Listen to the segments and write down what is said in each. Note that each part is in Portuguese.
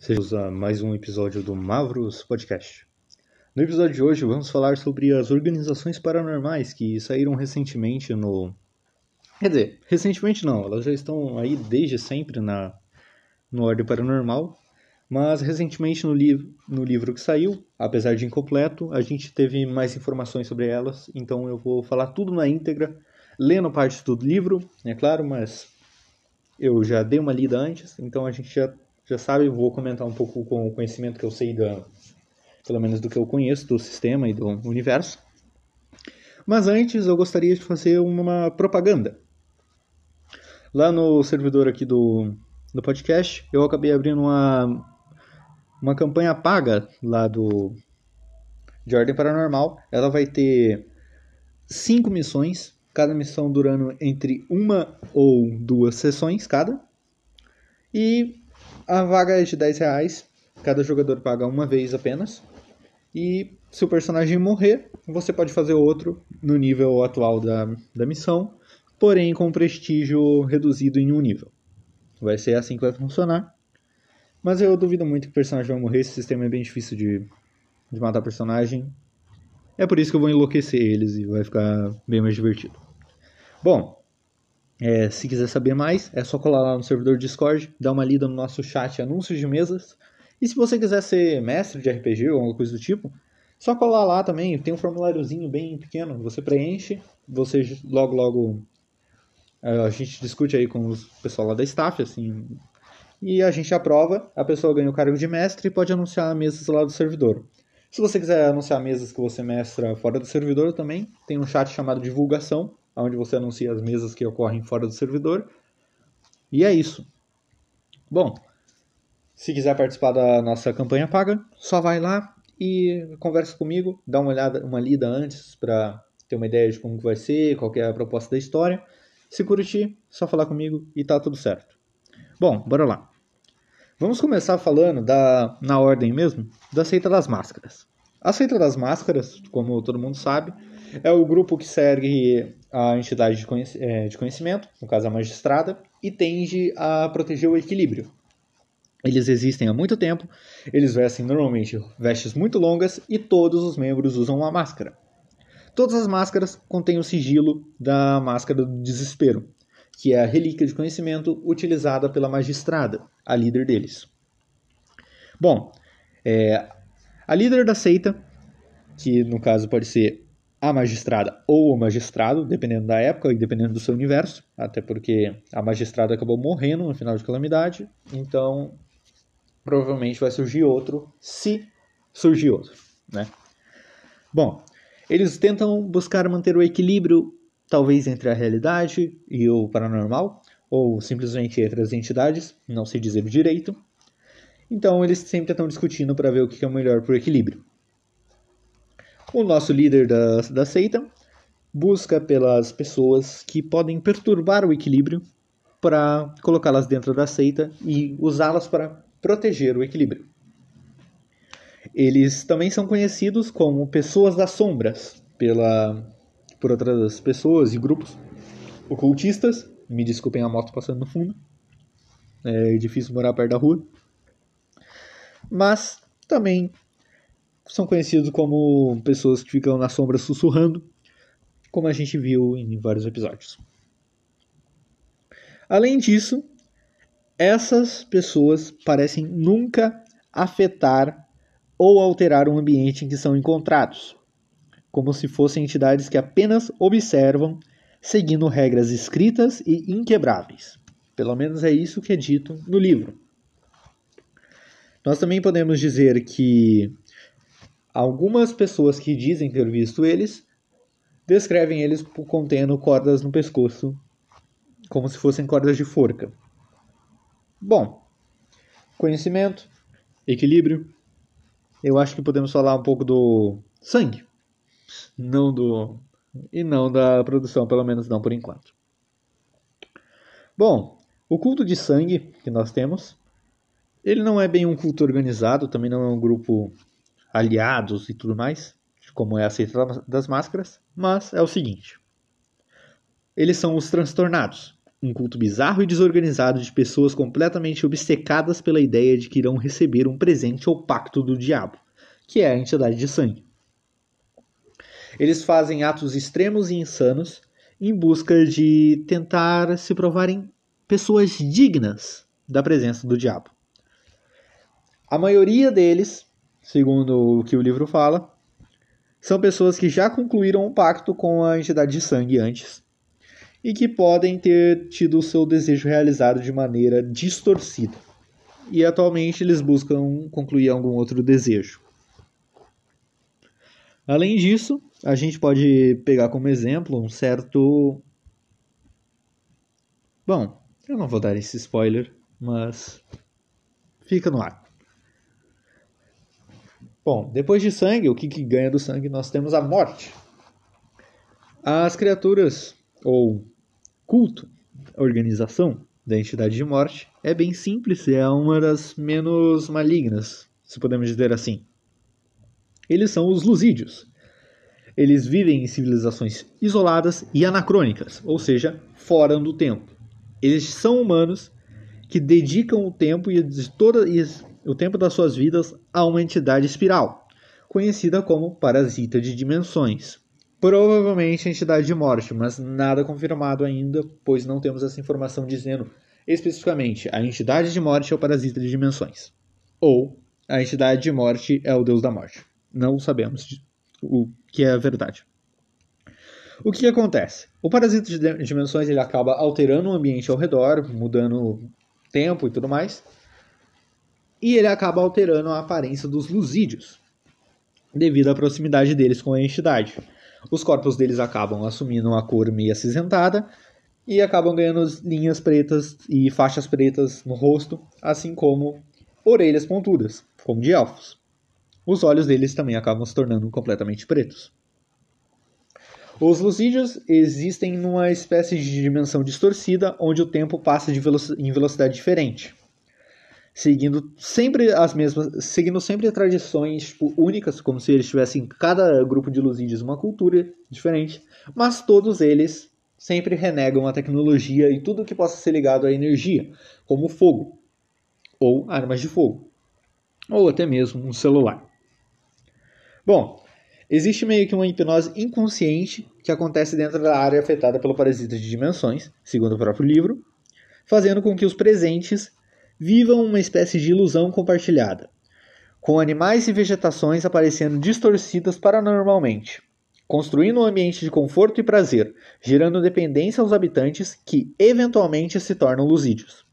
Sejam a mais um episódio do Mavros Podcast. No episódio de hoje vamos falar sobre as organizações paranormais que saíram recentemente no. Quer dizer, recentemente não, elas já estão aí desde sempre na no Ordem Paranormal, mas recentemente no, li no livro que saiu, apesar de incompleto, a gente teve mais informações sobre elas, então eu vou falar tudo na íntegra, lendo parte do livro, é claro, mas eu já dei uma lida antes, então a gente já já sabe, vou comentar um pouco com o conhecimento que eu sei da, pelo menos do que eu conheço do sistema e do universo. Mas antes eu gostaria de fazer uma propaganda. Lá no servidor aqui do, do podcast, eu acabei abrindo uma, uma campanha paga lá do de Ordem Paranormal. Ela vai ter cinco missões, cada missão durando entre uma ou duas sessões cada. E a vaga é de 10 reais. Cada jogador paga uma vez apenas. E se o personagem morrer, você pode fazer outro no nível atual da, da missão, porém com prestígio reduzido em um nível. Vai ser assim que vai funcionar. Mas eu duvido muito que o personagem vai morrer. Esse sistema é bem difícil de, de matar personagem. É por isso que eu vou enlouquecer eles e vai ficar bem mais divertido. Bom, é, se quiser saber mais, é só colar lá no servidor Discord, dar uma lida no nosso chat anúncios de mesas. E se você quiser ser mestre de RPG ou alguma coisa do tipo, só colar lá também, tem um formuláriozinho bem pequeno, você preenche, você logo logo é, a gente discute aí com o pessoal lá da staff, assim, e a gente aprova, a pessoa ganha o cargo de mestre e pode anunciar mesas lá do servidor. Se você quiser anunciar mesas que você mestra fora do servidor também, tem um chat chamado divulgação, onde você anuncia as mesas que ocorrem fora do servidor. E é isso. Bom, se quiser participar da nossa campanha paga, só vai lá e conversa comigo, dá uma olhada, uma lida antes para ter uma ideia de como vai ser, qual é a proposta da história. Se curtir, só falar comigo e tá tudo certo. Bom, bora lá. Vamos começar falando da na ordem mesmo, da seita das máscaras. A seita das máscaras, como todo mundo sabe, é o grupo que segue a entidade de, é, conhecimento, no caso a magistrada, e tende a proteger o equilíbrio. Eles existem há muito tempo, eles vestem normalmente vestes muito longas e todos os membros usam uma máscara. Todas as máscaras contêm o sigilo da máscara do desespero, que é a relíquia de conhecimento utilizada pela magistrada, a líder deles. Bom, é, a líder da seita, que no caso pode ser a magistrada ou o magistrado, dependendo da época e dependendo do seu universo, até porque a magistrada acabou morrendo no final de Calamidade, então provavelmente vai surgir outro, se surgir outro, né? Bom, eles tentam buscar manter o equilíbrio, talvez entre a realidade e o paranormal, ou simplesmente entre as entidades, não sei dizer direito. Então eles sempre estão discutindo para ver o que é o melhor para o equilíbrio. O nosso líder da, da seita busca pelas pessoas que podem perturbar o equilíbrio para colocá-las dentro da seita e usá-las para proteger o equilíbrio. Eles também são conhecidos como pessoas das sombras pela, por outras pessoas e grupos ocultistas. Me desculpem a moto passando no fundo. É difícil morar perto da rua. Mas também são conhecidos como pessoas que ficam na sombra sussurrando, como a gente viu em vários episódios. Além disso, essas pessoas parecem nunca afetar ou alterar o ambiente em que são encontrados, como se fossem entidades que apenas observam, seguindo regras escritas e inquebráveis. Pelo menos é isso que é dito no livro. Nós também podemos dizer que Algumas pessoas que dizem ter visto eles descrevem eles contendo cordas no pescoço, como se fossem cordas de forca. Bom, conhecimento, equilíbrio. Eu acho que podemos falar um pouco do sangue, não do e não da produção, pelo menos não por enquanto. Bom, o culto de sangue que nós temos, ele não é bem um culto organizado, também não é um grupo aliados e tudo mais, como é a seita das máscaras, mas é o seguinte: eles são os transtornados, um culto bizarro e desorganizado de pessoas completamente obcecadas pela ideia de que irão receber um presente ou pacto do diabo, que é a entidade de sangue. Eles fazem atos extremos e insanos em busca de tentar se provarem pessoas dignas da presença do diabo. A maioria deles, segundo o que o livro fala, são pessoas que já concluíram um pacto com a entidade de sangue antes e que podem ter tido o seu desejo realizado de maneira distorcida. E atualmente eles buscam concluir algum outro desejo. Além disso, a gente pode pegar como exemplo um certo. Bom, eu não vou dar esse spoiler, mas fica no ar. Bom, depois de sangue, o que, que ganha do sangue? Nós temos a morte. As criaturas, ou culto, organização da entidade de morte, é bem simples é uma das menos malignas, se podemos dizer assim. Eles são os Lusídios. Eles vivem em civilizações isoladas e anacrônicas, ou seja, fora do tempo. Eles são humanos que dedicam o tempo e, toda, e o tempo das suas vidas a uma entidade espiral, conhecida como parasita de dimensões. Provavelmente entidade de morte, mas nada confirmado ainda, pois não temos essa informação dizendo especificamente a entidade de morte é o parasita de dimensões. Ou a entidade de morte é o deus da morte. Não sabemos o que é a verdade. O que, que acontece? O parasita de dimensões ele acaba alterando o ambiente ao redor, mudando tempo e tudo mais. E ele acaba alterando a aparência dos lusídeos, devido à proximidade deles com a entidade. Os corpos deles acabam assumindo uma cor meio acinzentada e acabam ganhando linhas pretas e faixas pretas no rosto, assim como orelhas pontudas, como de elfos os olhos deles também acabam se tornando completamente pretos. Os lucídios existem numa espécie de dimensão distorcida onde o tempo passa veloc em velocidade diferente, seguindo sempre as mesmas, seguindo sempre tradições tipo, únicas, como se eles tivessem cada grupo de lucídios uma cultura diferente, mas todos eles sempre renegam a tecnologia e tudo que possa ser ligado à energia, como fogo ou armas de fogo, ou até mesmo um celular. Bom, existe meio que uma hipnose inconsciente que acontece dentro da área afetada pelo parasita de dimensões, segundo o próprio livro, fazendo com que os presentes vivam uma espécie de ilusão compartilhada, com animais e vegetações aparecendo distorcidas paranormalmente, construindo um ambiente de conforto e prazer, gerando dependência aos habitantes que eventualmente se tornam lusídeos.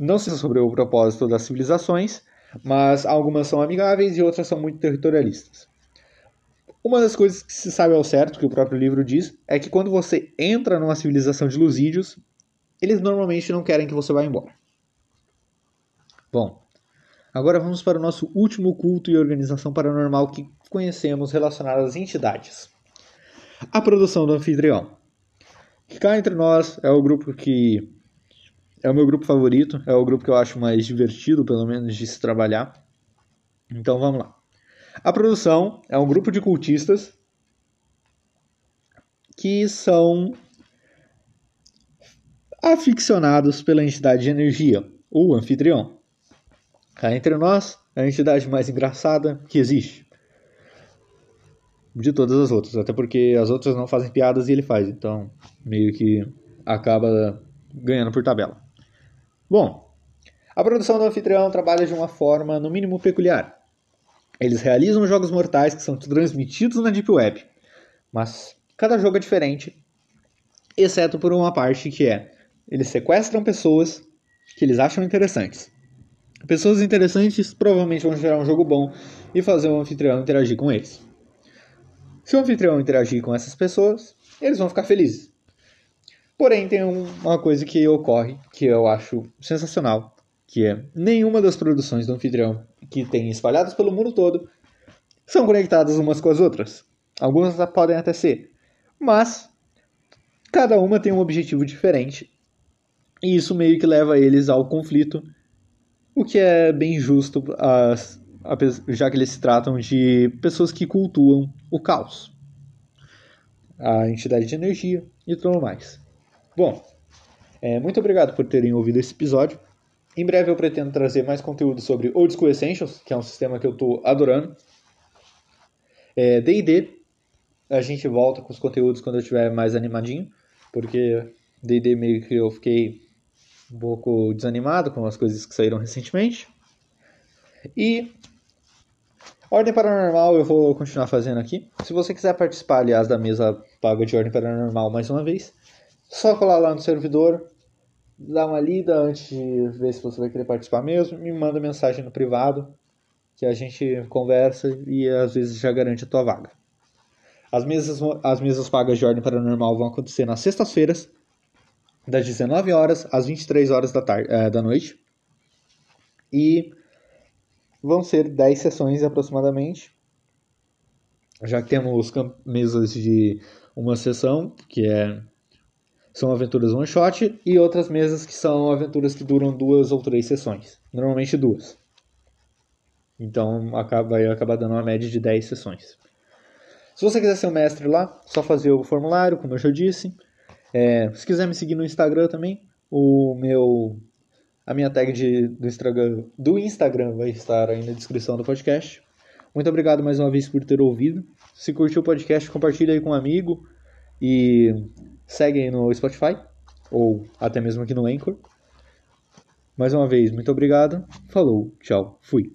Não sei sobre o propósito das civilizações, mas algumas são amigáveis e outras são muito territorialistas. Uma das coisas que se sabe ao certo, que o próprio livro diz, é que quando você entra numa civilização de lusídios, eles normalmente não querem que você vá embora. Bom, agora vamos para o nosso último culto e organização paranormal que conhecemos relacionado às entidades. A produção do anfitrião. Que cá entre nós é o grupo que é o meu grupo favorito, é o grupo que eu acho mais divertido, pelo menos, de se trabalhar. Então vamos lá. A produção é um grupo de cultistas que são aficionados pela entidade de energia, o anfitrião. Cá entre nós, é a entidade mais engraçada que existe. De todas as outras, até porque as outras não fazem piadas e ele faz, então meio que acaba ganhando por tabela. Bom, a produção do anfitrião trabalha de uma forma, no mínimo, peculiar. Eles realizam jogos mortais que são transmitidos na Deep Web, mas cada jogo é diferente, exceto por uma parte que é: eles sequestram pessoas que eles acham interessantes. Pessoas interessantes provavelmente vão gerar um jogo bom e fazer o anfitrião interagir com eles. Se o anfitrião interagir com essas pessoas, eles vão ficar felizes. Porém, tem uma coisa que ocorre que eu acho sensacional, que é nenhuma das produções do anfitrião que tem espalhadas pelo mundo todo são conectadas umas com as outras. Algumas podem até ser, mas cada uma tem um objetivo diferente. E isso meio que leva eles ao conflito, o que é bem justo, já que eles se tratam de pessoas que cultuam o caos, a entidade de energia e tudo mais. Bom, É, muito obrigado por terem ouvido esse episódio. Em breve eu pretendo trazer mais conteúdo sobre Old School Essentials, que é um sistema que eu estou adorando. D&D, é, a gente volta com os conteúdos quando eu estiver mais animadinho, porque D&D meio que eu fiquei um pouco desanimado com as coisas que saíram recentemente. E Ordem Paranormal eu vou continuar fazendo aqui. Se você quiser participar, aliás, da mesa paga de Ordem Paranormal mais uma vez, só colar lá no servidor, dar uma lida antes de ver se você vai querer participar mesmo, me manda mensagem no privado, que a gente conversa e às vezes já garante a tua vaga. As mesas, as mesas pagas de ordem paranormal vão acontecer nas sextas-feiras, das 19 horas às 23 horas da, tarde, é, da noite. E vão ser 10 sessões aproximadamente. Já que temos mesas de uma sessão, que é são aventuras one shot, e outras mesas que são aventuras que duram duas ou três sessões. Normalmente duas. Então acaba, vai acabar dando uma média de 10 sessões. Se você quiser ser um mestre lá, só fazer o formulário, como eu já disse. É, se quiser me seguir no Instagram também, o meu a minha tag de, do, Instagram, do Instagram vai estar aí na descrição do podcast. Muito obrigado mais uma vez por ter ouvido. Se curtiu o podcast, compartilha aí com um amigo e segue aí no Spotify ou até mesmo aqui no Anchor. Mais uma vez, muito obrigado. Falou, tchau, fui.